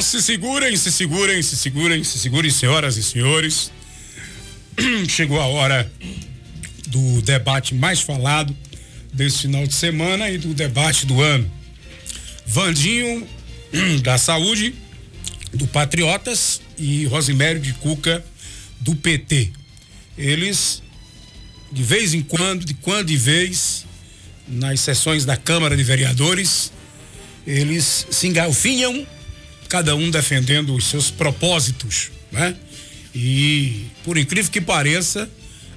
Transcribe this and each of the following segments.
Se segurem, se segurem, se segurem, se segurem, senhoras e senhores. Chegou a hora do debate mais falado desse final de semana e do debate do ano. Vandinho da Saúde, do Patriotas e Rosimério de Cuca do PT. Eles, de vez em quando, de quando em vez, nas sessões da Câmara de Vereadores, eles se engalfinham, cada um defendendo os seus propósitos, né? E, por incrível que pareça,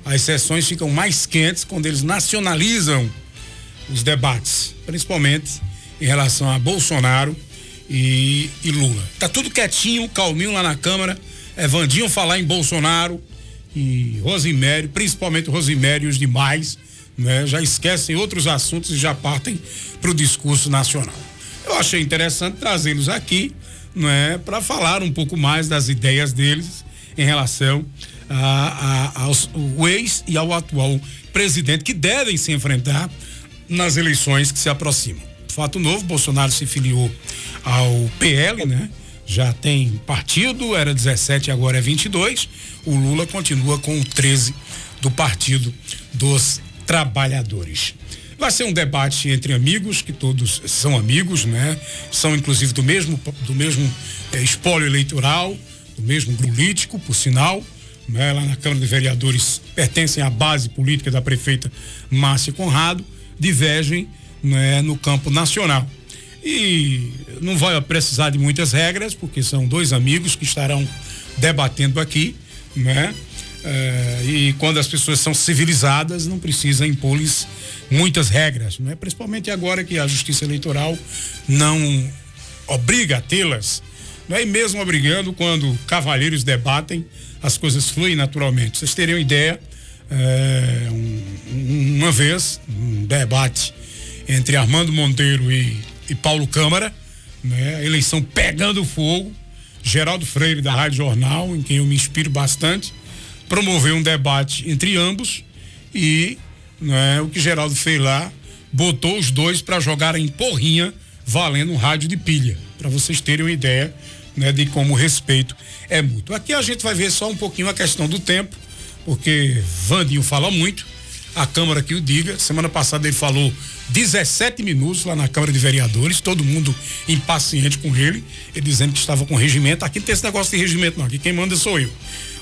as sessões ficam mais quentes quando eles nacionalizam os debates, principalmente em relação a Bolsonaro e, e Lula. Tá tudo quietinho, calminho lá na Câmara. É Vandinho falar em Bolsonaro e Rosimério, principalmente Rosimério e os demais, né? Já esquecem outros assuntos e já partem para o discurso nacional. Eu achei interessante trazê-los aqui, é, para falar um pouco mais das ideias deles em relação a, a, aos o ex e ao atual presidente que devem se enfrentar nas eleições que se aproximam. Fato novo, Bolsonaro se filiou ao PL, né? Já tem partido, era 17 agora é 22. O Lula continua com o 13 do Partido dos Trabalhadores. Vai ser um debate entre amigos, que todos são amigos, né? São inclusive do mesmo do mesmo é, espólio eleitoral, do mesmo político, por sinal, né? Lá na Câmara de Vereadores pertencem à base política da prefeita Márcia Conrado, divergem né, no campo nacional. E não vai precisar de muitas regras, porque são dois amigos que estarão debatendo aqui, né? É, e quando as pessoas são civilizadas, não precisa impor-lhes muitas regras, né? principalmente agora que a justiça eleitoral não obriga a tê-las, né? e mesmo obrigando, quando cavalheiros debatem, as coisas fluem naturalmente. Vocês teriam ideia, é, um, uma vez, um debate entre Armando Monteiro e, e Paulo Câmara, né? Eleição pegando fogo. Geraldo Freire, da Rádio Jornal, em quem eu me inspiro bastante, promoveu um debate entre ambos e né, o que Geraldo fez lá, botou os dois para jogarem porrinha valendo um rádio de pilha, para vocês terem uma ideia né, de como o respeito é mútuo. Aqui a gente vai ver só um pouquinho a questão do tempo, porque Vandinho fala muito, a Câmara que o diga. Semana passada ele falou 17 minutos lá na Câmara de Vereadores, todo mundo impaciente com ele, ele dizendo que estava com regimento. Aqui não tem esse negócio de regimento, não. Aqui quem manda sou eu.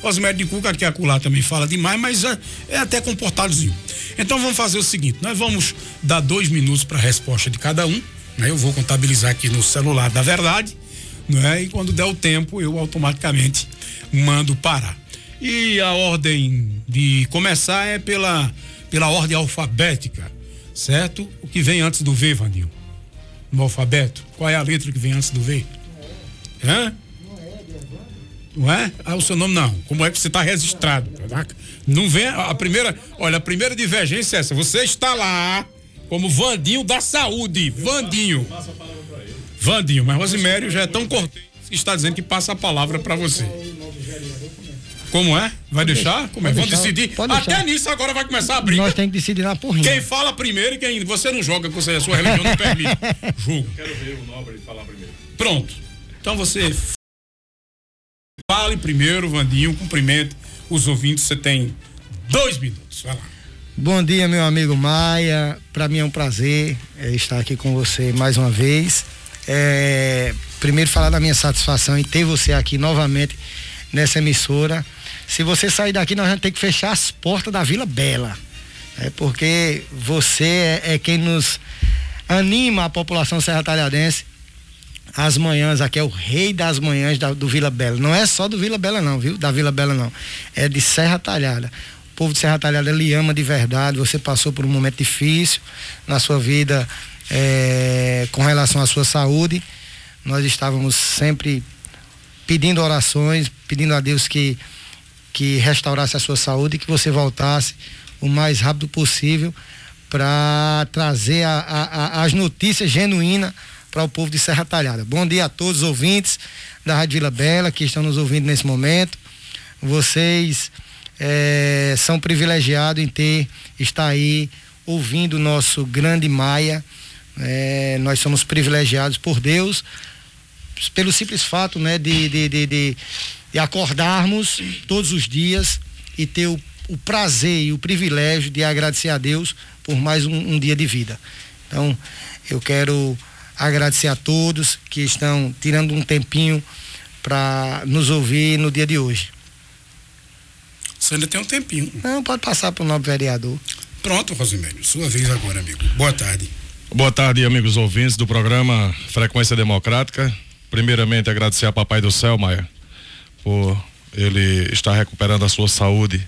Osmério de Cuca, aqui acolá também fala demais, mas é, é até comportadozinho. Então vamos fazer o seguinte: nós vamos dar dois minutos para a resposta de cada um. Né? Eu vou contabilizar aqui no celular da verdade, né? E quando der o tempo, eu automaticamente mando parar. E a ordem de começar é pela pela ordem alfabética, certo? O que vem antes do V, Vandinho? No alfabeto. Qual é a letra que vem antes do V? Hã? Não é? Ah, o seu nome não. Como é que você está registrado? Não vem a primeira. Olha, a primeira divergência é essa. Você está lá como Vandinho da Saúde. Vandinho. Vandinho, mas Rosimério já é tão cortês que está dizendo que passa a palavra para você. Como é? Vai deixar? Como é? Vamos decidir. Até nisso agora vai começar a briga. Nós temos que decidir na porrinha. Quem fala primeiro e quem. Você não joga, porque a sua religião não permite. Jogo. Quero ver o nobre falar primeiro. Pronto. Então você fale primeiro, Vandinho, cumprimente os ouvintes. Você tem dois minutos. Vai lá. Bom dia, meu amigo Maia. Para mim é um prazer é, estar aqui com você mais uma vez. É, primeiro falar da minha satisfação em ter você aqui novamente nessa emissora. Se você sair daqui, nós vamos ter que fechar as portas da Vila Bela. É porque você é, é quem nos anima a população serra talhadense as manhãs, aqui é o rei das manhãs da, do Vila Bela. Não é só do Vila Bela não, viu? Da Vila Bela não. É de Serra Talhada. O povo de Serra Talhada lhe ama de verdade. Você passou por um momento difícil na sua vida é, com relação à sua saúde. Nós estávamos sempre pedindo orações, pedindo a Deus que, que restaurasse a sua saúde e que você voltasse o mais rápido possível para trazer a, a, a, as notícias genuínas para o povo de Serra Talhada. Bom dia a todos os ouvintes da Rádio Vila Bela que estão nos ouvindo nesse momento. Vocês é, são privilegiados em ter, estar aí ouvindo o nosso grande Maia. É, nós somos privilegiados por Deus pelo simples fato né, de, de, de, de, de acordarmos todos os dias e ter o, o, prazer e o privilégio de agradecer a Deus por mais um, um dia de vida. Então, eu quero agradecer a todos que estão tirando um tempinho para nos ouvir no dia de hoje. Você ainda tem um tempinho. Não, pode passar para o novo vereador. Pronto, Rosimélio. Sua vez agora, amigo. Boa tarde. Boa tarde, amigos ouvintes do programa Frequência Democrática. Primeiramente, agradecer a Papai do Céu, Maia, por ele estar recuperando a sua saúde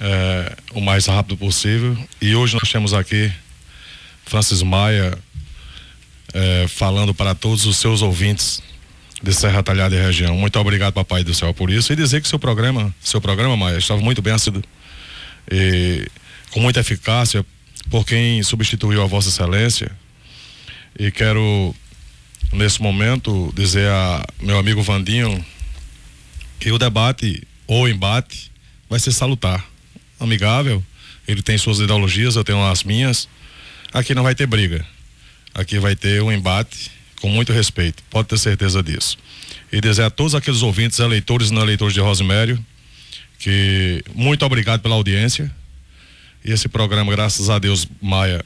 é, o mais rápido possível. E hoje nós temos aqui Francis Maia é, falando para todos os seus ouvintes de Serra Talhada e região. Muito obrigado, Papai do Céu, por isso. E dizer que seu programa, seu programa, Maia, estava muito bem sido e com muita eficácia por quem substituiu a Vossa Excelência. E quero, nesse momento, dizer a meu amigo Vandinho que o debate ou embate vai ser salutar, amigável. Ele tem suas ideologias, eu tenho as minhas. Aqui não vai ter briga. Aqui vai ter um embate com muito respeito, pode ter certeza disso. E dizer a todos aqueles ouvintes, eleitores e não eleitores de Rosimério, que muito obrigado pela audiência. E esse programa, graças a Deus, Maia,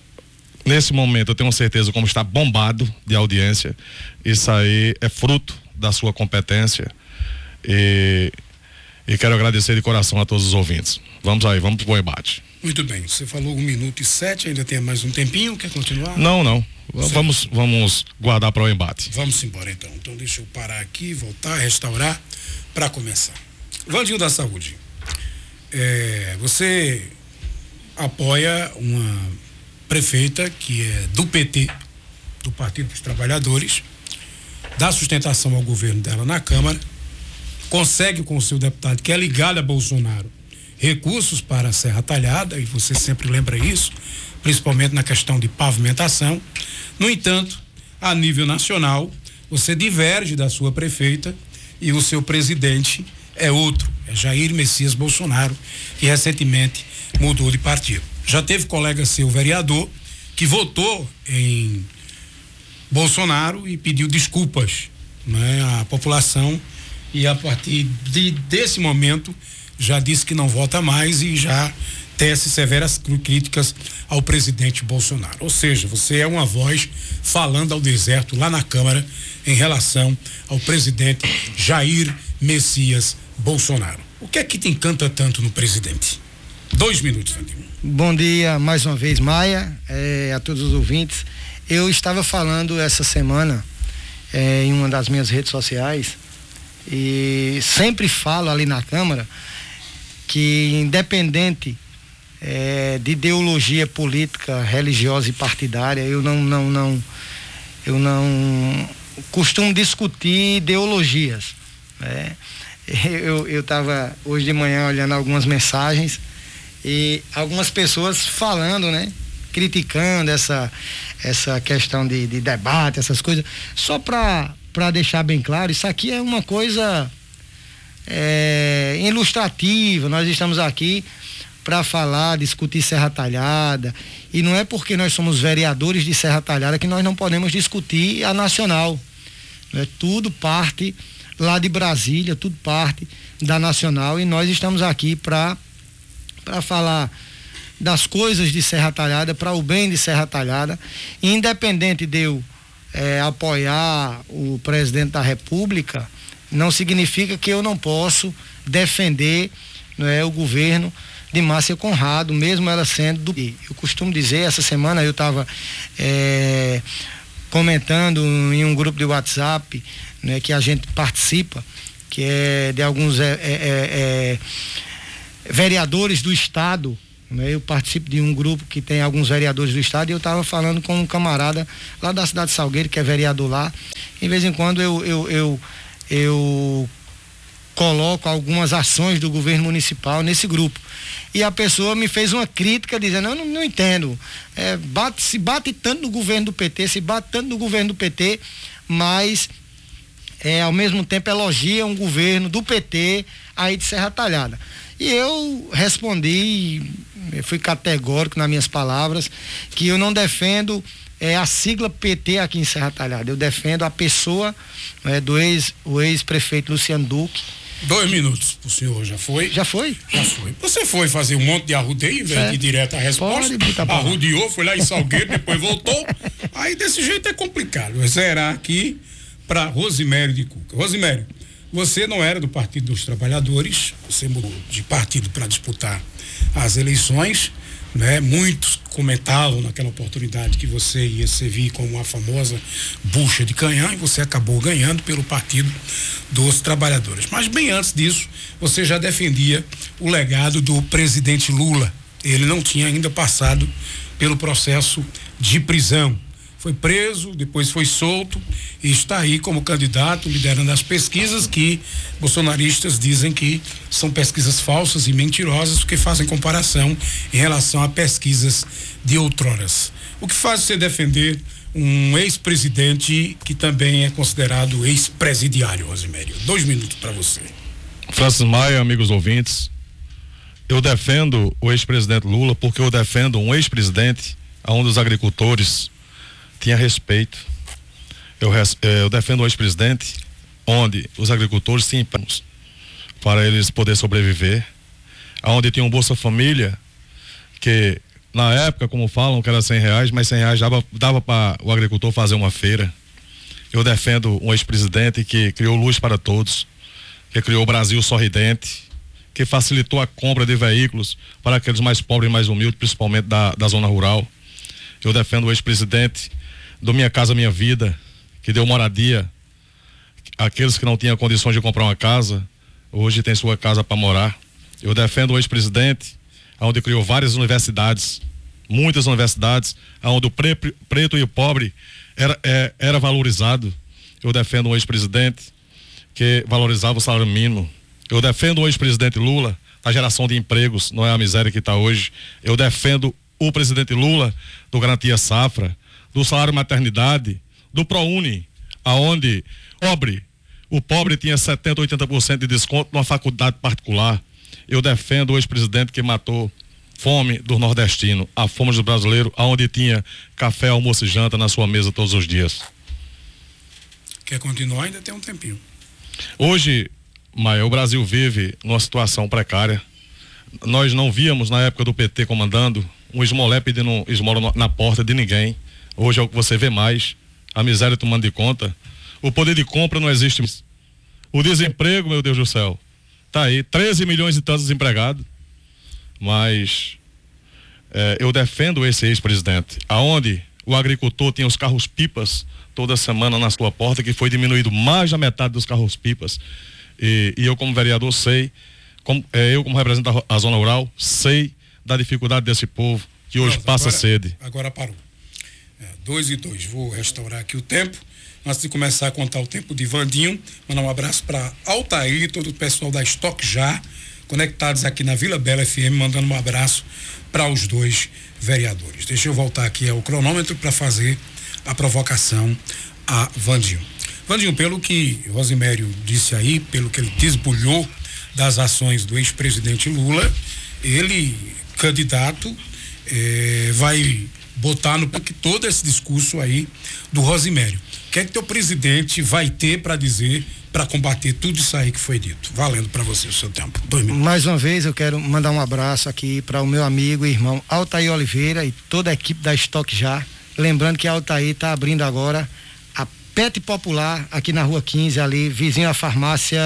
nesse momento eu tenho certeza como está bombado de audiência. Isso aí é fruto da sua competência. E, e quero agradecer de coração a todos os ouvintes. Vamos aí, vamos pro embate. Muito bem, você falou um minuto e sete, ainda tem mais um tempinho, quer continuar? Não, não. Vamos, vamos guardar para o embate. Vamos embora então. Então deixa eu parar aqui, voltar, restaurar para começar. Vandinho da Saúde, é, você apoia uma prefeita que é do PT, do Partido dos Trabalhadores, dá sustentação ao governo dela na Câmara, consegue com o seu deputado, que é ligado a Bolsonaro, recursos para a Serra Talhada, e você sempre lembra isso, principalmente na questão de pavimentação. No entanto, a nível nacional, você diverge da sua prefeita e o seu presidente é outro, é Jair Messias Bolsonaro, que recentemente mudou de partido. Já teve colega seu vereador que votou em Bolsonaro e pediu desculpas né, à população e a partir de, desse momento já disse que não vota mais e já tece severas críticas ao presidente Bolsonaro. Ou seja, você é uma voz falando ao deserto lá na Câmara em relação ao presidente Jair Messias Bolsonaro. O que é que te encanta tanto no presidente? Dois minutos, Vandinho. Bom dia mais uma vez, Maia, é, a todos os ouvintes. Eu estava falando essa semana é, em uma das minhas redes sociais e sempre falo ali na Câmara que independente é, de ideologia política, religiosa e partidária, eu não, não, não, eu não costumo discutir ideologias. Né? Eu estava hoje de manhã olhando algumas mensagens e algumas pessoas falando, né? Criticando essa, essa questão de, de debate, essas coisas. Só para deixar bem claro, isso aqui é uma coisa é, ilustrativa. Nós estamos aqui para falar, discutir Serra Talhada. E não é porque nós somos vereadores de Serra Talhada que nós não podemos discutir a nacional. É Tudo parte lá de Brasília, tudo parte da nacional e nós estamos aqui para para falar das coisas de Serra Talhada, para o bem de Serra Talhada, independente de eu é, apoiar o presidente da República, não significa que eu não posso defender não é, o governo de Márcia Conrado, mesmo ela sendo do. Eu costumo dizer, essa semana eu estava é, comentando em um grupo de WhatsApp né, que a gente participa, que é de alguns é, é, é, é vereadores do Estado. Né, eu participo de um grupo que tem alguns vereadores do Estado e eu estava falando com um camarada lá da cidade de Salgueiro, que é vereador lá. Em vez em quando eu, eu, eu, eu coloco algumas ações do governo municipal nesse grupo e a pessoa me fez uma crítica dizendo, eu não, não entendo, é, bate, se bate tanto no governo do PT, se bate tanto no governo do PT, mas é, ao mesmo tempo elogia um governo do PT aí de Serra Talhada. E eu respondi, fui categórico nas minhas palavras, que eu não defendo é a sigla PT aqui em Serra Talhada. Eu defendo a pessoa é, do ex, o ex-prefeito Luciano Duque. Dois minutos pro senhor, já foi? Já foi? Já foi. Você foi fazer um monte de arrudeio, em vez é. de direto a resposta. Arrudeou, foi lá em Salgueiro, depois voltou. Aí desse jeito é complicado. Zerar aqui para Rosimério de Cuca. Rosimério, você não era do Partido dos Trabalhadores, você mudou de partido para disputar as eleições né? Muitos comentavam naquela oportunidade que você ia servir como a famosa bucha de canhão e você acabou ganhando pelo Partido dos Trabalhadores. Mas bem antes disso, você já defendia o legado do presidente Lula. Ele não tinha ainda passado pelo processo de prisão foi preso, depois foi solto e está aí como candidato, liderando as pesquisas que bolsonaristas dizem que são pesquisas falsas e mentirosas, porque fazem comparação em relação a pesquisas de outroras. O que faz você defender um ex-presidente que também é considerado ex-presidiário, Rosimério? Dois minutos para você. Francis Maia, amigos ouvintes, eu defendo o ex-presidente Lula porque eu defendo um ex-presidente onde os agricultores tinha respeito. Eu, eh, eu defendo o ex-presidente, onde os agricultores tinham para eles poderem sobreviver, onde tinha um Bolsa Família, que na época, como falam, que era 100 reais, mas 100 reais dava, dava para o agricultor fazer uma feira. Eu defendo um ex-presidente que criou luz para todos, que criou o Brasil sorridente, que facilitou a compra de veículos para aqueles mais pobres e mais humildes, principalmente da, da zona rural. Eu defendo o ex-presidente do Minha Casa Minha Vida, que deu moradia. Aqueles que não tinham condições de comprar uma casa, hoje tem sua casa para morar. Eu defendo o ex-presidente, onde criou várias universidades, muitas universidades, onde o pre preto e o pobre era, é, era valorizado. Eu defendo o ex-presidente que valorizava o salário mínimo. Eu defendo o ex-presidente Lula, a geração de empregos, não é a miséria que está hoje. Eu defendo o presidente Lula do Garantia Safra do salário maternidade, do ProUni, aonde pobre, o pobre tinha 70, 80% de desconto numa faculdade particular. Eu defendo o ex-presidente que matou fome do nordestino, a fome do brasileiro, aonde tinha café, almoço e janta na sua mesa todos os dias. Quer continuar? Ainda tem um tempinho. Hoje, Maia, o Brasil vive numa situação precária. Nós não víamos na época do PT comandando um esmolé pedindo esmola na porta de ninguém. Hoje é o que você vê mais. A miséria tomando de conta. O poder de compra não existe. O desemprego, meu Deus do céu. Tá aí, 13 milhões e tantos desempregados. Mas é, eu defendo esse ex-presidente. Aonde o agricultor tinha os carros pipas toda semana na sua porta, que foi diminuído mais da metade dos carros pipas. E, e eu, como vereador, sei, como, é, eu, como representante da zona rural, sei da dificuldade desse povo que hoje passa agora, sede. Agora parou. É, dois e dois. Vou restaurar aqui o tempo. Antes de começar a contar o tempo de Vandinho, mandar um abraço para Altair e todo o pessoal da Stock Já, conectados aqui na Vila Bela FM, mandando um abraço para os dois vereadores. Deixa eu voltar aqui ao cronômetro para fazer a provocação a Vandinho. Vandinho, pelo que Rosimério disse aí, pelo que ele desbulhou das ações do ex-presidente Lula, ele, candidato, eh, vai botar no que todo esse discurso aí do Rosimério. O que é que teu presidente vai ter para dizer para combater tudo isso aí que foi dito? Valendo para você o seu tempo. Dois minutos. Mais uma vez eu quero mandar um abraço aqui para o meu amigo e irmão Altair Oliveira e toda a equipe da Stock Já. Lembrando que a Altair está abrindo agora a Pet Popular aqui na rua 15, ali, vizinho à farmácia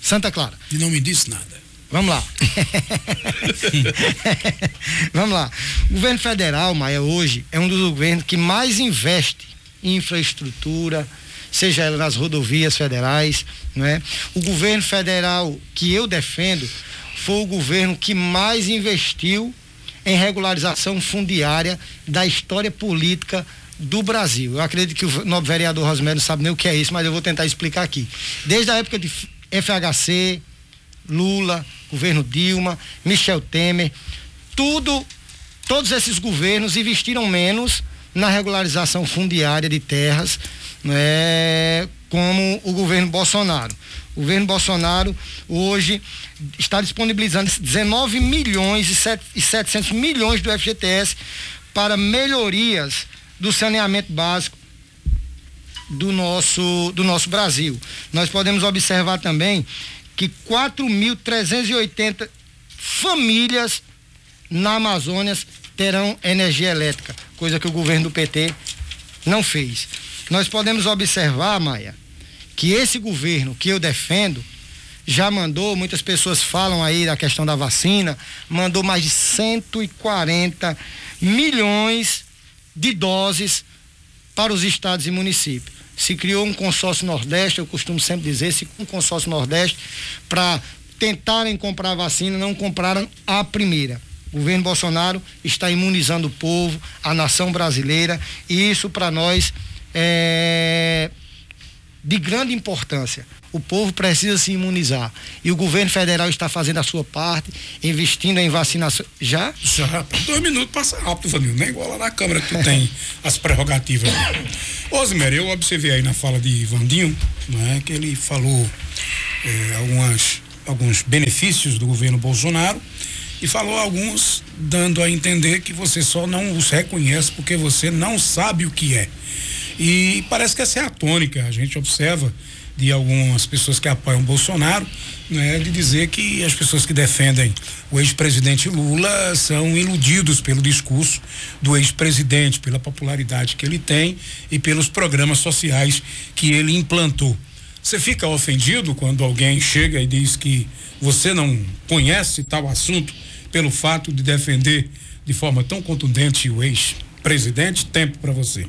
Santa Clara. E não me disse nada. Vamos lá. Vamos lá. O governo federal, Maia, hoje é um dos governos que mais investe em infraestrutura, seja ela nas rodovias federais, não é? O governo federal que eu defendo foi o governo que mais investiu em regularização fundiária da história política do Brasil. Eu acredito que o novo vereador Rosmério não sabe nem o que é isso, mas eu vou tentar explicar aqui. Desde a época de FHC, Lula, governo Dilma, Michel Temer, tudo, todos esses governos investiram menos na regularização fundiária de terras, né, como o governo Bolsonaro. O governo Bolsonaro hoje está disponibilizando 19 milhões e 700 milhões do FGTS para melhorias do saneamento básico do nosso, do nosso Brasil. Nós podemos observar também que 4.380 famílias na Amazônia terão energia elétrica, coisa que o governo do PT não fez. Nós podemos observar, Maia, que esse governo que eu defendo já mandou, muitas pessoas falam aí da questão da vacina, mandou mais de 140 milhões de doses para os estados e municípios. Se criou um consórcio Nordeste, eu costumo sempre dizer, se um consórcio Nordeste para tentarem comprar vacina, não compraram a primeira. O governo Bolsonaro está imunizando o povo, a nação brasileira, e isso para nós é de grande importância. O povo precisa se imunizar. E o governo federal está fazendo a sua parte, investindo em vacinação. Já? Já. Dois minutos passa rápido, Vanil. Nem igual lá na Câmara que tu tem as prerrogativas. Osmer, eu observei aí na fala de Vandinho, né, que ele falou é, algumas, alguns benefícios do governo Bolsonaro e falou alguns dando a entender que você só não os reconhece porque você não sabe o que é. E parece que essa é a tônica. A gente observa de algumas pessoas que apoiam Bolsonaro, né, de dizer que as pessoas que defendem o ex-presidente Lula são iludidos pelo discurso do ex-presidente, pela popularidade que ele tem e pelos programas sociais que ele implantou. Você fica ofendido quando alguém chega e diz que você não conhece tal assunto pelo fato de defender de forma tão contundente o ex-presidente? Tempo para você.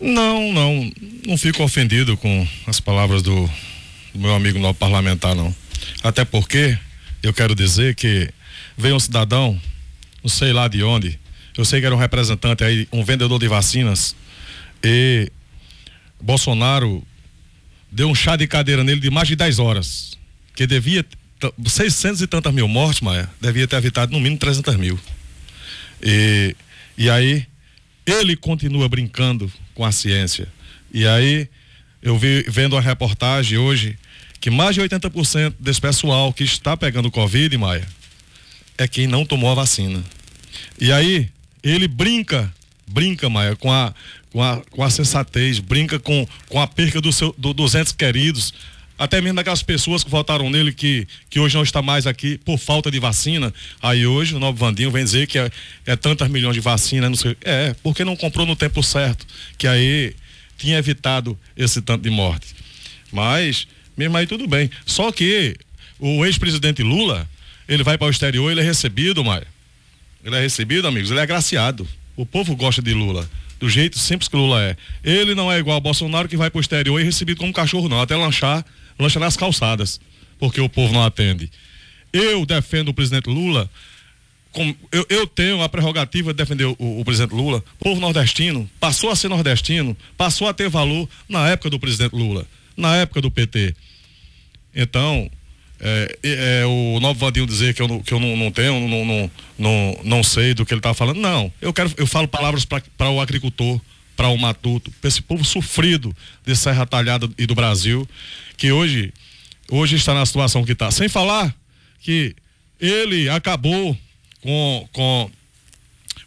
Não, não, não fico ofendido com as palavras do, do meu amigo novo parlamentar, não. Até porque eu quero dizer que veio um cidadão, não sei lá de onde, eu sei que era um representante aí, um vendedor de vacinas, e Bolsonaro deu um chá de cadeira nele de mais de 10 horas, que devia 600 e tantas mil mortes, Maia, devia ter evitado no mínimo 300 mil. E, e aí ele continua brincando com a ciência. E aí, eu vi vendo a reportagem hoje que mais de 80% desse pessoal que está pegando Covid, Maia, é quem não tomou a vacina. E aí, ele brinca, brinca, Maia, com a, com a, com a sensatez, brinca com, com a perca do seu, do, dos entes queridos, até mesmo daquelas pessoas que votaram nele que, que hoje não está mais aqui por falta de vacina. Aí hoje o Novo Vandinho vem dizer que é, é tantas milhões de vacina, não sei. É, porque não comprou no tempo certo, que aí tinha evitado esse tanto de morte. Mas, mesmo aí tudo bem. Só que o ex-presidente Lula, ele vai para o exterior, ele é recebido, Maia. Ele é recebido, amigos, ele é agraciado. O povo gosta de Lula do jeito simples que Lula é. Ele não é igual ao Bolsonaro que vai para o exterior e é recebido como cachorro, não. Até lanchar lancha nas calçadas, porque o povo não atende. Eu defendo o presidente Lula, com, eu, eu, tenho a prerrogativa de defender o, o, presidente Lula. O povo nordestino passou a ser nordestino, passou a ter valor na época do presidente Lula, na época do PT. Então, é, é, o Novo Vadinho dizer que eu, que eu não, não tenho, não, não, não, não sei do que ele está falando. Não, eu quero, eu falo palavras para o agricultor, para o matuto, para esse povo sofrido de Serra Talhada e do Brasil, que hoje, hoje está na situação que está. Sem falar que ele acabou com, com,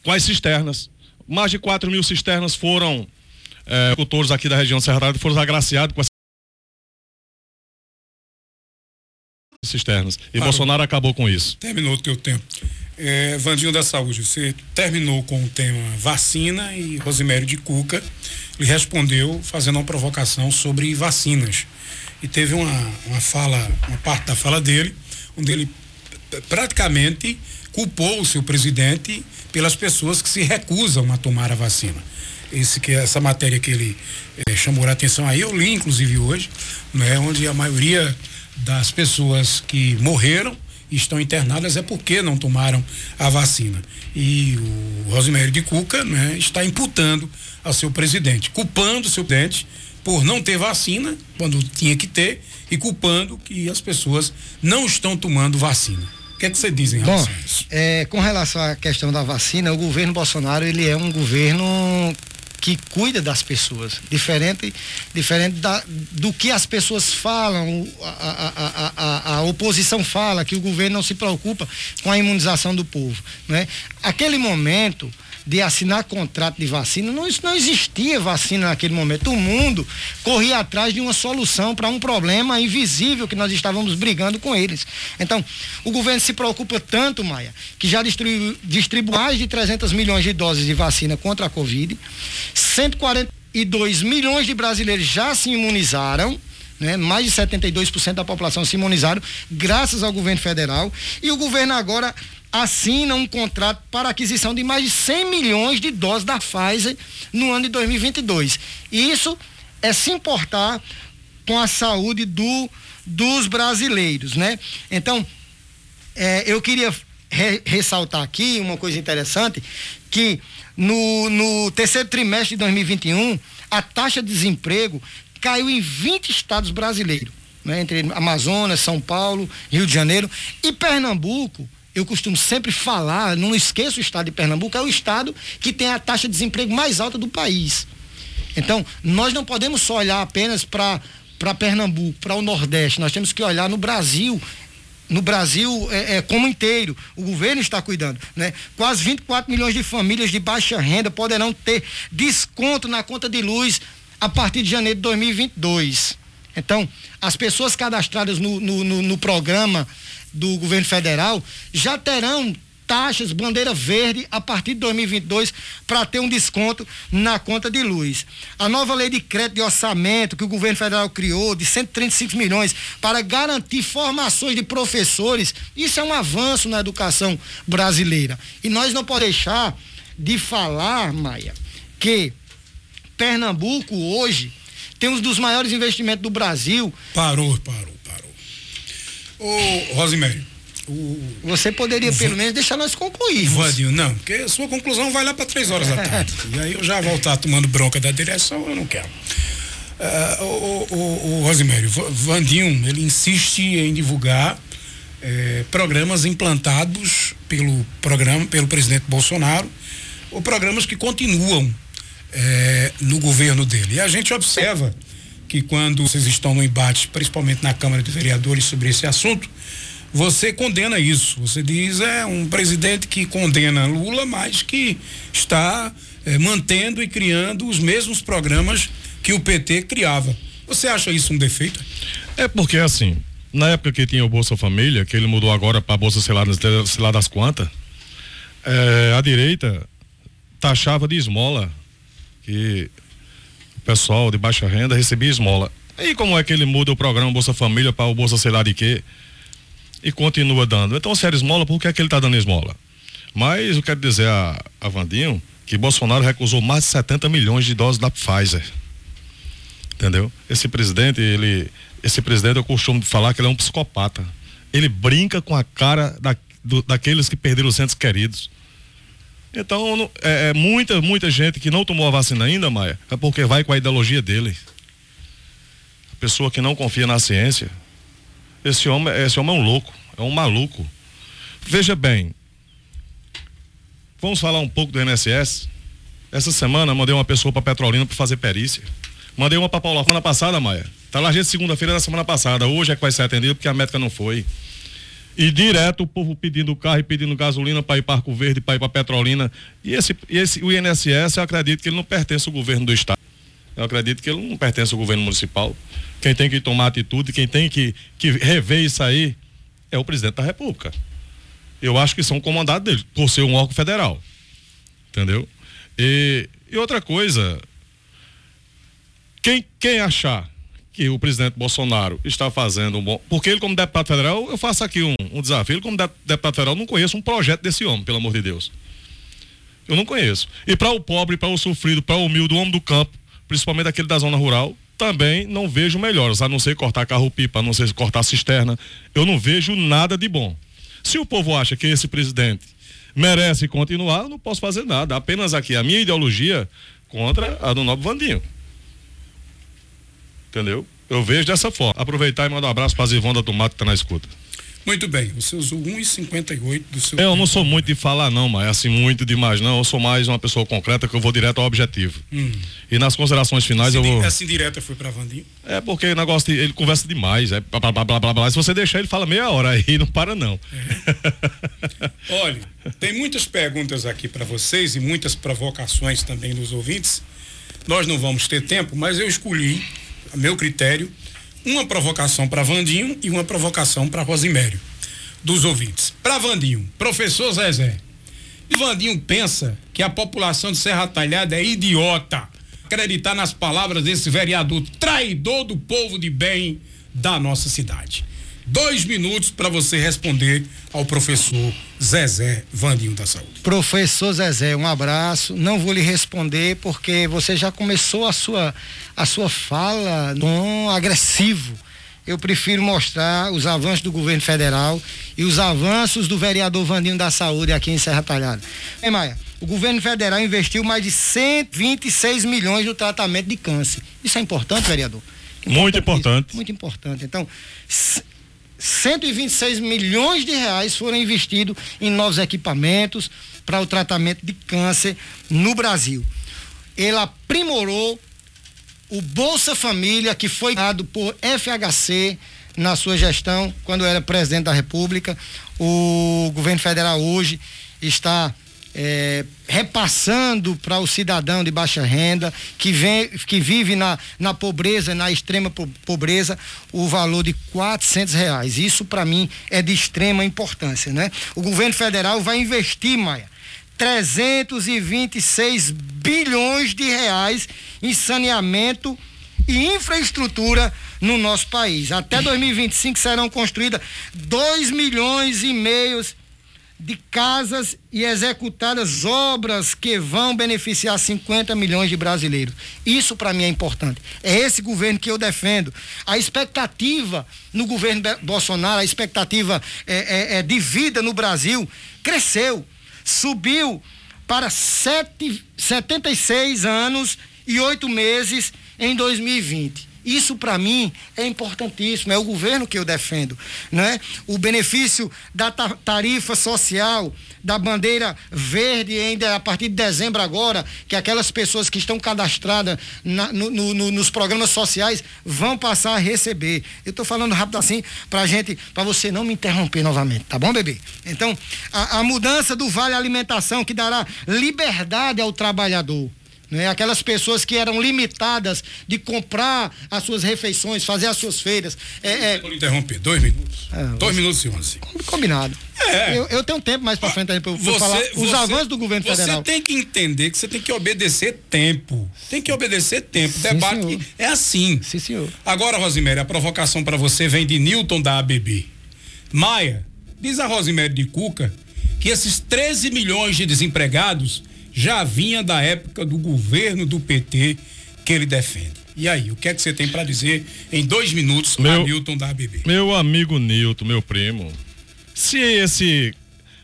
com as cisternas. Mais de 4 mil cisternas foram, é, aqui da região Talhada foram agraciados com as cisternas. E Parou. Bolsonaro acabou com isso. Terminou o teu tempo. É, Vandinho da Saúde, você terminou com o tema vacina e Rosimério de Cuca lhe respondeu fazendo uma provocação sobre vacinas. E teve uma, uma fala, uma parte da fala dele, onde ele praticamente culpou o seu presidente pelas pessoas que se recusam a tomar a vacina. Esse que essa matéria que ele é, chamou a atenção aí, eu li inclusive hoje, né, onde a maioria das pessoas que morreram estão internadas é porque não tomaram a vacina. E o Rosimério de Cuca né, está imputando ao seu presidente, culpando o seu presidente por não ter vacina quando tinha que ter e culpando que as pessoas não estão tomando vacina. O que é que você diz em relação Bom, a isso? É, com relação à questão da vacina, o governo Bolsonaro ele é um governo que cuida das pessoas, diferente, diferente da, do que as pessoas falam, a, a, a, a, oposição fala que o governo não se preocupa com a imunização do povo, né? Aquele momento de assinar contrato de vacina, não, isso não existia vacina naquele momento. O mundo corria atrás de uma solução para um problema invisível que nós estávamos brigando com eles. Então, o governo se preocupa tanto, Maia, que já distribuiu, mais de 300 milhões de doses de vacina contra a Covid, 142 milhões de brasileiros já se imunizaram né? Mais de 72% da população se imunizaram, graças ao governo federal. E o governo agora assina um contrato para aquisição de mais de 100 milhões de doses da Pfizer no ano de 2022. E isso é se importar com a saúde do, dos brasileiros, né? Então, é, eu queria re, ressaltar aqui uma coisa interessante, que no, no terceiro trimestre de 2021, a taxa de desemprego caiu em 20 estados brasileiros, né? entre Amazonas, São Paulo, Rio de Janeiro e Pernambuco. Eu costumo sempre falar, não esqueço o estado de Pernambuco, é o estado que tem a taxa de desemprego mais alta do país. Então, nós não podemos só olhar apenas para para Pernambuco, para o Nordeste, nós temos que olhar no Brasil no Brasil é, é, como inteiro. O governo está cuidando. Né? Quase 24 milhões de famílias de baixa renda poderão ter desconto na conta de luz a partir de janeiro de 2022. Então, as pessoas cadastradas no, no, no, no programa do governo federal já terão taxas bandeira verde a partir de 2022 para ter um desconto na conta de luz. A nova lei de crédito e orçamento que o governo federal criou de 135 milhões para garantir formações de professores, isso é um avanço na educação brasileira. E nós não podemos deixar de falar, Maia, que Pernambuco hoje tem um dos maiores investimentos do Brasil. Parou, parou. Ô, Rosimério, o... Você poderia, pelo menos, deixar nós concluirmos. Vadinho, não, porque a sua conclusão vai lá para três horas da tarde. e aí eu já voltar tomando bronca da direção, eu não quero. Uh, o, o, o Rosimério, Vandinho, ele insiste em divulgar eh, programas implantados pelo programa, pelo presidente Bolsonaro, ou programas que continuam é, no governo dele. E a gente observa que quando vocês estão no embate, principalmente na Câmara de Vereadores, sobre esse assunto, você condena isso. Você diz é um presidente que condena Lula, mas que está é, mantendo e criando os mesmos programas que o PT criava. Você acha isso um defeito? É porque assim, na época que tinha o Bolsa Família, que ele mudou agora para Bolsa sei lá, sei lá das quantas, é, a direita taxava de esmola que pessoal de baixa renda recebia esmola. E como é que ele muda o programa Bolsa Família para o Bolsa sei lá de quê? E continua dando. Então, se era esmola, por que é que ele está dando esmola? Mas eu quero dizer a, a Vandinho que Bolsonaro recusou mais de 70 milhões de doses da Pfizer. Entendeu? Esse presidente, ele. Esse presidente, eu costumo falar que ele é um psicopata. Ele brinca com a cara da, do, daqueles que perderam os entes queridos. Então, é, é, muita, muita gente que não tomou a vacina ainda, Maia, é porque vai com a ideologia dele. A pessoa que não confia na ciência. Esse homem, esse homem é um louco, é um maluco. Veja bem, vamos falar um pouco do INSS. Essa semana mandei uma pessoa para Petrolina para fazer perícia. Mandei uma para Paula semana passada, Maia. Tá lá gente segunda-feira da semana passada. Hoje é que vai ser atendido porque a médica não foi. E direto o povo pedindo carro e pedindo gasolina para ir para Arco Verde, para ir para Petrolina. E esse, esse, o INSS, eu acredito que ele não pertence ao governo do Estado. Eu acredito que ele não pertence ao governo municipal. Quem tem que tomar atitude, quem tem que, que rever isso aí é o presidente da República. Eu acho que são comandados dele, por ser um órgão federal. Entendeu? E, e outra coisa, quem, quem achar que o presidente Bolsonaro está fazendo um bom. Porque ele, como deputado federal, eu faço aqui um, um desafio. Ele, como deputado federal, não conheço um projeto desse homem, pelo amor de Deus. Eu não conheço. E para o pobre, para o sofrido, para o humilde, o homem do campo, principalmente aquele da zona rural, também não vejo melhores, a não ser cortar carro-pipa, a não ser cortar cisterna. Eu não vejo nada de bom. Se o povo acha que esse presidente merece continuar, eu não posso fazer nada. Apenas aqui a minha ideologia contra a do Novo Vandinho. Entendeu? Eu vejo dessa forma. Aproveitar e mandar um abraço para Zivão da Tomate que tá na escuta. Muito bem, você usou 1,58 do seu. Eu não sou muito de falar, não, mas assim, muito demais, não. Eu sou mais uma pessoa concreta que eu vou direto ao objetivo. Hum. E nas considerações finais essa eu vou. Essa indireta foi para Vandinho? É porque o negócio de, ele conversa demais. É blá, blá, blá, blá, blá. Se você deixar, ele fala meia hora aí, não para, não. É. Olha, tem muitas perguntas aqui para vocês e muitas provocações também dos ouvintes. Nós não vamos ter tempo, mas eu escolhi, a meu critério, uma provocação para Vandinho e uma provocação para Rosimério, dos ouvintes. Para Vandinho, professor Zezé. Vandinho pensa que a população de Serra Talhada é idiota. Acreditar nas palavras desse vereador traidor do povo de bem da nossa cidade. Dois minutos para você responder ao professor Zezé Vandinho da Saúde. Professor Zezé, um abraço. Não vou lhe responder porque você já começou a sua, a sua fala com agressivo. Eu prefiro mostrar os avanços do governo federal e os avanços do vereador Vandinho da Saúde aqui em Serra Talhada. Ei, Maia, o governo federal investiu mais de 126 milhões no tratamento de câncer. Isso é importante, vereador? Importante muito importante. Isso, muito importante. Então, 126 milhões de reais foram investidos em novos equipamentos para o tratamento de câncer no Brasil. Ele aprimorou o Bolsa Família, que foi dado por FHC na sua gestão, quando era presidente da República. O governo federal hoje está é, repassando para o cidadão de baixa renda que, vem, que vive na, na pobreza, na extrema pobreza, o valor de quatrocentos reais. Isso para mim é de extrema importância, né? O governo federal vai investir, Maia, 326 bilhões de reais em saneamento e infraestrutura no nosso país. Até 2025 serão construídas 2 milhões e meios de casas e executadas obras que vão beneficiar 50 milhões de brasileiros. Isso para mim é importante. É esse governo que eu defendo. A expectativa no governo Bolsonaro, a expectativa é, é, é de vida no Brasil cresceu, subiu para sete, 76 anos e oito meses em 2020. Isso para mim é importantíssimo, é o governo que eu defendo, né? O benefício da tarifa social, da bandeira verde ainda a partir de dezembro agora, que aquelas pessoas que estão cadastradas na, no, no, nos programas sociais vão passar a receber. Eu estou falando rápido assim para gente, para você não me interromper novamente, tá bom, bebê? Então, a, a mudança do vale alimentação que dará liberdade ao trabalhador né? Aquelas pessoas que eram limitadas de comprar as suas refeições, fazer as suas feiras. É, é... Vou interromper, dois minutos. É, dois você... minutos e onze. Combinado. É. Eu, eu, tenho tempo mais para frente para falar os você, avanços do governo você federal. Você tem que entender que você tem que obedecer tempo. Tem que obedecer tempo. O debate senhor. é assim. Sim, senhor. Agora, Rosimério, a provocação para você vem de Newton da ABB. Maia, diz a Rosimério de Cuca que esses 13 milhões de desempregados já vinha da época do governo do PT que ele defende. E aí, o que é que você tem para dizer em dois minutos, meu, Newton da ABB? Meu amigo Newton, meu primo, se esse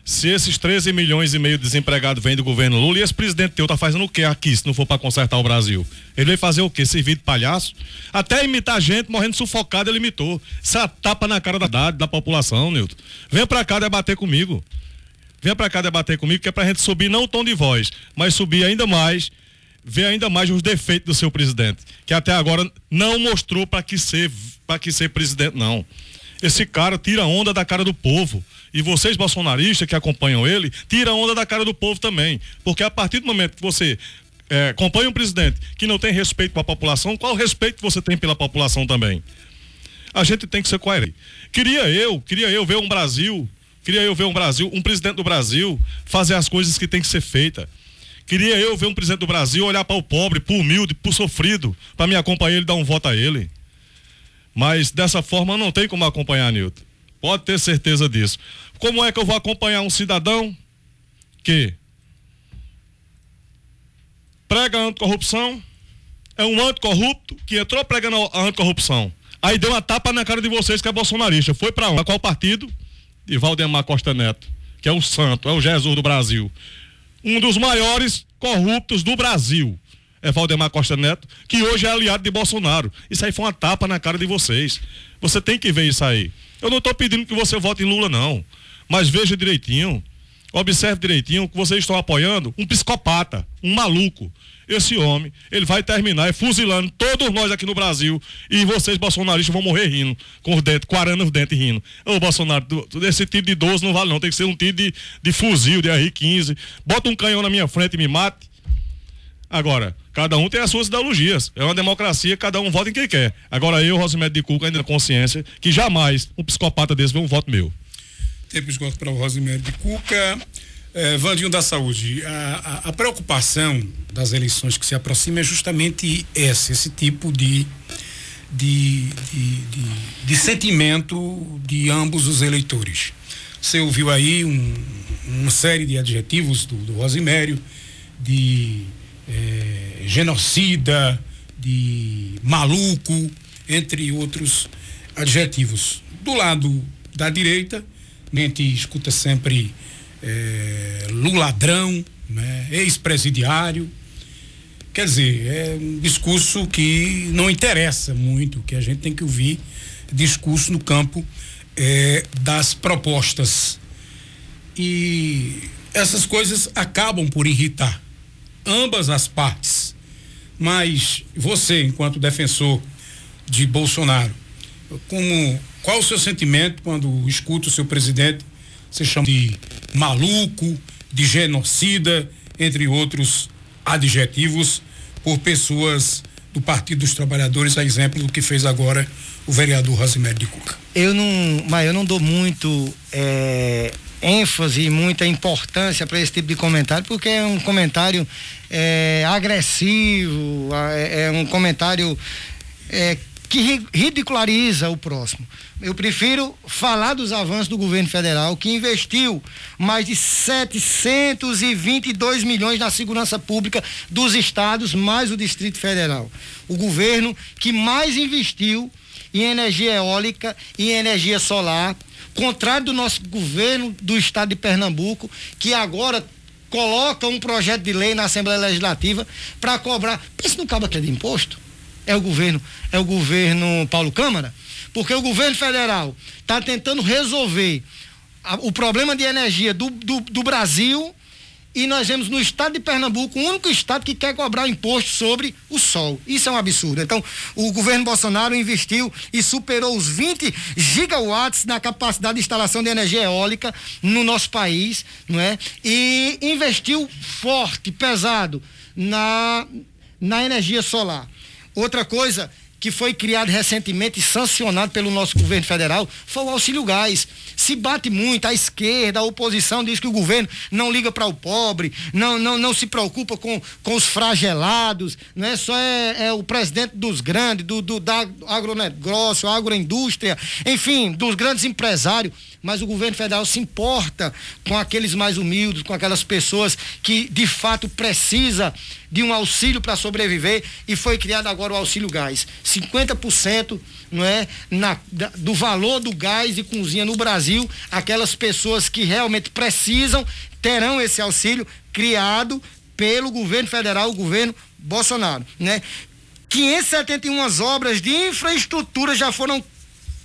se esses 13 milhões e meio de desempregados vêm do governo Lula e esse presidente teu tá fazendo o que aqui se não for para consertar o Brasil? Ele veio fazer o quê? Servir de palhaço? Até imitar gente morrendo sufocado ele imitou. Essa tapa na cara da, da população, Newton. Venha para cá debater comigo. Venha para cá debater comigo, que é para a gente subir não o tom de voz, mas subir ainda mais, ver ainda mais os defeitos do seu presidente, que até agora não mostrou para que ser para que ser presidente não. Esse cara tira onda da cara do povo. E vocês bolsonaristas que acompanham ele, tira onda da cara do povo também, porque a partir do momento que você é, acompanha um presidente que não tem respeito com a população, qual respeito você tem pela população também? A gente tem que ser coerente. Queria eu, queria eu ver um Brasil Queria eu ver um Brasil, um presidente do Brasil fazer as coisas que tem que ser feita. Queria eu ver um presidente do Brasil olhar para o pobre, para o humilde, para o sofrido, para me acompanhar ele dar um voto a ele. Mas dessa forma não tem como acompanhar Nilton. Pode ter certeza disso. Como é que eu vou acompanhar um cidadão que prega anticorrupção, é um anticorrupto que entrou pregando a anticorrupção. Aí deu uma tapa na cara de vocês que é bolsonarista. Foi para onde? Qual partido? De Valdemar Costa Neto, que é o santo, é o Jesus do Brasil. Um dos maiores corruptos do Brasil é Valdemar Costa Neto, que hoje é aliado de Bolsonaro. Isso aí foi uma tapa na cara de vocês. Você tem que ver isso aí. Eu não estou pedindo que você vote em Lula, não. Mas veja direitinho, observe direitinho que vocês estão apoiando um psicopata, um maluco. Esse homem, ele vai terminar fuzilando todos nós aqui no Brasil e vocês, bolsonaristas, vão morrer rindo, com os dentes, quarando os dentes rindo. Ô, Bolsonaro, esse tiro de 12 não vale não, tem que ser um tiro de, de fuzil, de R-15. Bota um canhão na minha frente e me mate. Agora, cada um tem as suas ideologias. É uma democracia, cada um vota em quem quer. Agora eu, Rosimédio de Cuca, ainda consciência que jamais um psicopata desse vê um voto meu. Tempo esgoto para o Rosimédio de Cuca. É, Vandinho da Saúde, a, a, a, preocupação das eleições que se aproximam é justamente esse, esse tipo de, de, de, de, de sentimento de ambos os eleitores. Você ouviu aí um, uma série de adjetivos do, do Rosimério, de é, genocida, de maluco, entre outros adjetivos. Do lado da direita, a gente escuta sempre é, Luladrão, né, ex-presidiário. Quer dizer, é um discurso que não interessa muito, que a gente tem que ouvir discurso no campo é, das propostas. E essas coisas acabam por irritar ambas as partes. Mas você, enquanto defensor de Bolsonaro, como qual o seu sentimento quando escuta o seu presidente se chama de maluco, de genocida, entre outros adjetivos, por pessoas do Partido dos Trabalhadores, a exemplo do que fez agora o vereador Rosimério de Cuca. Eu não, mas eu não dou muito é, ênfase e muita importância para esse tipo de comentário, porque é um comentário é, agressivo, é, é, um comentário é, que ridiculariza o próximo. Eu prefiro falar dos avanços do governo federal, que investiu mais de 722 milhões na segurança pública dos estados, mais o Distrito Federal. O governo que mais investiu em energia eólica e energia solar, contrário do nosso governo do estado de Pernambuco, que agora coloca um projeto de lei na Assembleia Legislativa para cobrar. Pense no cabo aqui de imposto. É o governo, é o governo Paulo Câmara porque o governo federal está tentando resolver a, o problema de energia do, do, do, Brasil e nós vemos no estado de Pernambuco o único estado que quer cobrar imposto sobre o sol. Isso é um absurdo. Então, o governo Bolsonaro investiu e superou os 20 gigawatts na capacidade de instalação de energia eólica no nosso país, não é? E investiu forte, pesado na, na energia solar. Outra coisa que foi criado recentemente e sancionado pelo nosso governo federal foi o auxílio gás. Se bate muito, a esquerda, a oposição diz que o governo não liga para o pobre, não, não, não se preocupa com, com os fragelados, não é só é, é o presidente dos grandes, do, do da agronegócio, agroindústria, enfim, dos grandes empresários mas o governo federal se importa com aqueles mais humildes, com aquelas pessoas que de fato precisa de um auxílio para sobreviver e foi criado agora o auxílio gás. 50% não é, na, da, do valor do gás e cozinha no Brasil, aquelas pessoas que realmente precisam terão esse auxílio criado pelo governo federal, o governo Bolsonaro, né? 571 obras de infraestrutura já foram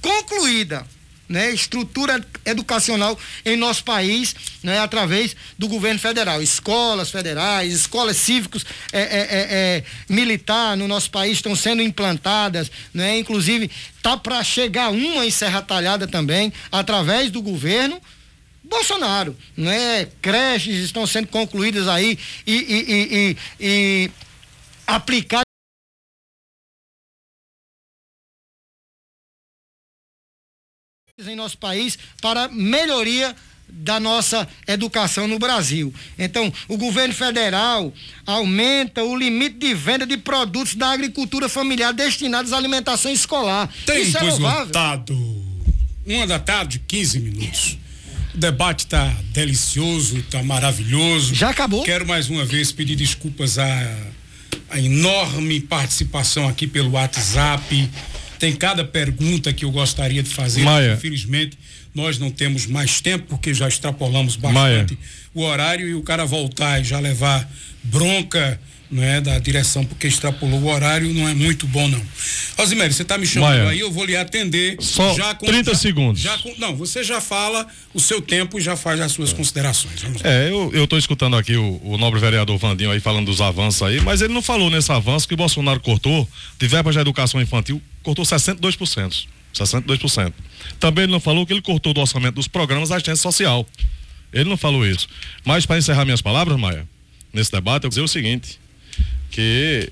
concluídas né, estrutura educacional em nosso país, né, através do governo federal. Escolas federais, escolas cívicos é, é, é, é militar no nosso país estão sendo implantadas, né, inclusive tá para chegar uma em Serra Talhada também, através do governo. Bolsonaro, né? Creches estão sendo concluídas aí e, e, e, e, e em nosso país para melhoria da nossa educação no Brasil. Então, o governo federal aumenta o limite de venda de produtos da agricultura familiar destinados à alimentação escolar. Tempo Isso é esgotado. Uma da tarde, 15 minutos. O debate está delicioso, está maravilhoso. Já acabou? Quero mais uma vez pedir desculpas à, à enorme participação aqui pelo WhatsApp tem cada pergunta que eu gostaria de fazer. Maia. Infelizmente, nós não temos mais tempo, porque já extrapolamos bastante Maia. o horário e o cara voltar e já levar bronca não é, da direção, porque extrapolou o horário, não é muito bom, não. Rosimério, você está me chamando Maia. aí, eu vou lhe atender. Só já com, 30 já, segundos. Já com, não, você já fala o seu tempo e já faz as suas considerações. É, eu estou escutando aqui o, o, nobre vereador Vandinho aí falando dos avanços aí, mas ele não falou nesse avanço que o Bolsonaro cortou, de verbas de educação infantil, cortou 62%. 62%. Também ele não falou que ele cortou do orçamento dos programas da assistência social. Ele não falou isso. Mas para encerrar minhas palavras, Maia, nesse debate, eu vou dizer o seguinte: que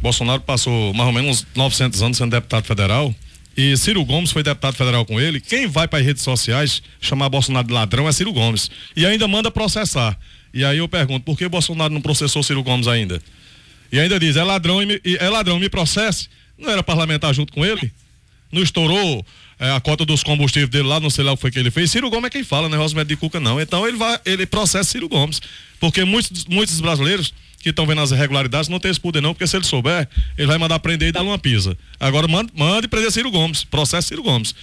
Bolsonaro passou mais ou menos 900 anos sendo deputado federal e Ciro Gomes foi deputado federal com ele. Quem vai para as redes sociais chamar Bolsonaro de ladrão é Ciro Gomes e ainda manda processar. E aí eu pergunto, por que Bolsonaro não processou Ciro Gomes ainda? E ainda diz, é ladrão e me, é ladrão, me processe. Não era parlamentar junto com ele? Não estourou é, a cota dos combustíveis dele lá, não sei lá o que foi que ele fez. Ciro Gomes é quem fala, não é Rosmédio de Cuca, não. Então ele vai, ele processa Ciro Gomes. Porque muitos, muitos brasileiros que estão vendo as irregularidades não tem esse poder, não, porque se ele souber, ele vai mandar prender e dar uma pisa. Agora manda, manda prender Ciro Gomes, processa Ciro Gomes.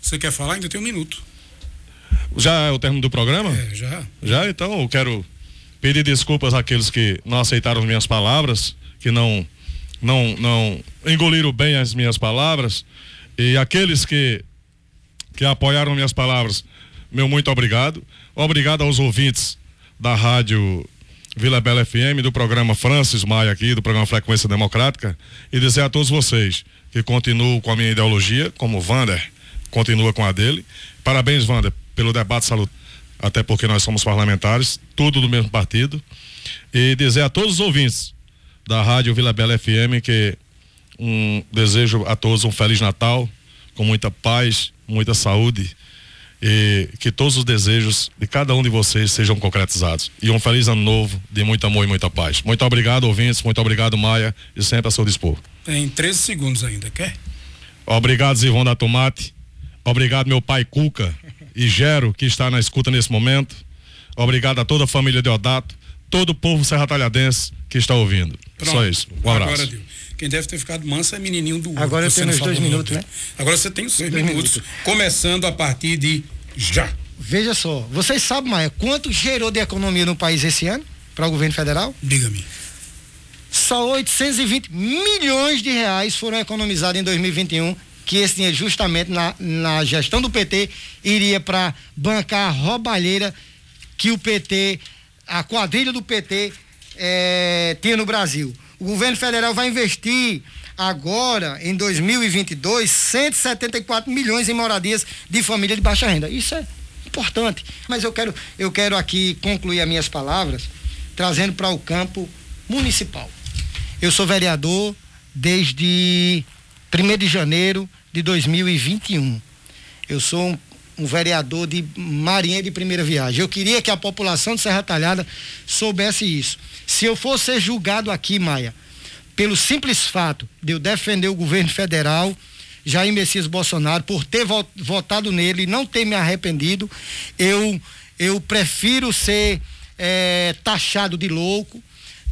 Você quer falar? Ainda tem um minuto. Já é o término do programa? É, já. Já, então eu quero pedir desculpas àqueles que não aceitaram as minhas palavras, que não, não, não engoliram bem as minhas palavras. E aqueles que, que apoiaram minhas palavras, meu muito obrigado. Obrigado aos ouvintes da rádio Vila Bela FM, do programa Francis Maia aqui, do programa Frequência Democrática, e dizer a todos vocês que continuo com a minha ideologia, como o Vander continua com a dele. Parabéns, Vander, pelo debate salutar, até porque nós somos parlamentares, tudo do mesmo partido. E dizer a todos os ouvintes da Rádio Vila Bela FM que um desejo a todos um feliz Natal, com muita paz, muita saúde e que todos os desejos de cada um de vocês sejam concretizados. E um feliz ano novo, de muito amor e muita paz. Muito obrigado, ouvintes, muito obrigado, Maia, e sempre a seu dispor. Tem 13 segundos ainda, quer? Obrigado, Zivon da Tomate. Obrigado, meu pai Cuca e Gero, que está na escuta nesse momento. Obrigado a toda a família de Odato, todo o povo serratalhadense que está ouvindo. Pronto. Só isso. Um abraço. Quem deve ter ficado manso é menininho do Agora eu tenho os dois minutos, né? Agora você tem os dois minutos, minutos, começando a partir de já. Veja só, vocês sabem, Maia, quanto gerou de economia no país esse ano para o governo federal? Diga-me. Só 820 milhões de reais foram economizados em 2021 que esse dinheiro justamente na, na gestão do PT iria para bancar a roubalheira que o PT, a quadrilha do PT é, tinha no Brasil. O governo federal vai investir agora, em 2022, 174 milhões em moradias de família de baixa renda. Isso é importante. Mas eu quero, eu quero aqui concluir as minhas palavras trazendo para o campo municipal. Eu sou vereador desde 1 de janeiro de 2021. Eu sou um, um, vereador de Marinha de primeira viagem. Eu queria que a população de Serra Talhada soubesse isso. Se eu fosse ser julgado aqui, Maia, pelo simples fato de eu defender o governo federal, Jair Messias Bolsonaro, por ter votado nele e não ter me arrependido, eu, eu prefiro ser é, taxado de louco,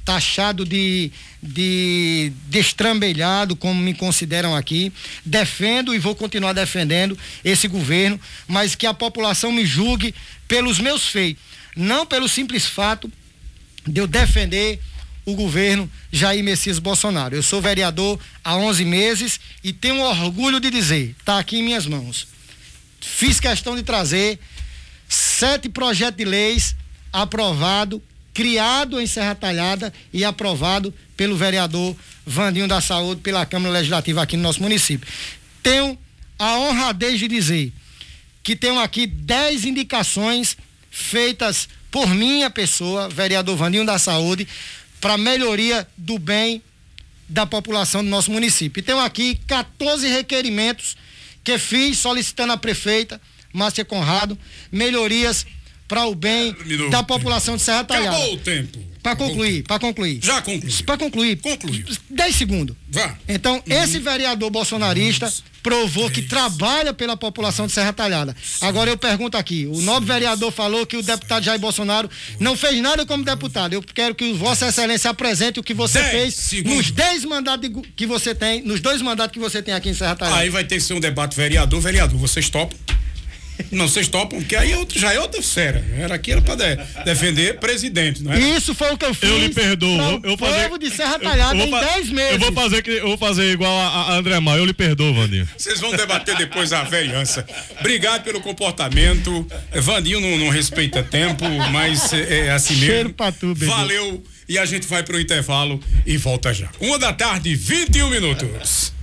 taxado de, de destrambelhado, como me consideram aqui. Defendo e vou continuar defendendo esse governo, mas que a população me julgue pelos meus feitos, não pelo simples fato de eu defender o governo Jair Messias Bolsonaro. Eu sou vereador há 11 meses e tenho orgulho de dizer, está aqui em minhas mãos. Fiz questão de trazer sete projetos de leis aprovados, criado em Serra Talhada e aprovado pelo vereador Vandinho da Saúde, pela Câmara Legislativa aqui no nosso município. Tenho a honradez de dizer que tenho aqui dez indicações feitas por minha pessoa, vereador Vandinho da Saúde, para melhoria do bem da população do nosso município. E tenho aqui 14 requerimentos que fiz solicitando à prefeita, Márcia Conrado, melhorias para o bem da população de Serra Talhada. Acabou o tempo. Para concluir, para concluir. Já concluí. Para concluir. Concluiu. 10 segundos. Vá. Então, uhum. esse vereador bolsonarista Nossa. provou que trabalha pela população de Serra Talhada. Sim. Agora eu pergunto aqui, o nobre Sim. vereador falou que o deputado Jair Bolsonaro não fez nada como deputado. Eu quero que Vossa Excelência apresente o que você dez fez segundos. nos 10 mandatos que você tem, nos dois mandatos que você tem aqui em Serra Talhada. Aí vai ter que ser um debate vereador, vereador, vocês topam? Não, vocês topam, porque aí é outro, já é outra fera. Era aqui era pra de, defender presidente, não é? Isso foi o que eu fiz. Eu lhe perdoo. Eu, eu fazer, de Serra Talhada em 10 meses. Eu vou fazer, eu vou fazer igual a, a André Maia, eu lhe perdoo, Vandinho. Vocês vão debater depois a vereança. Obrigado pelo comportamento. Vandinho não, não respeita tempo, mas é, é assim mesmo. Cheiro pra tu, Valeu. E a gente vai pro intervalo e volta já. Uma da tarde, 21 minutos.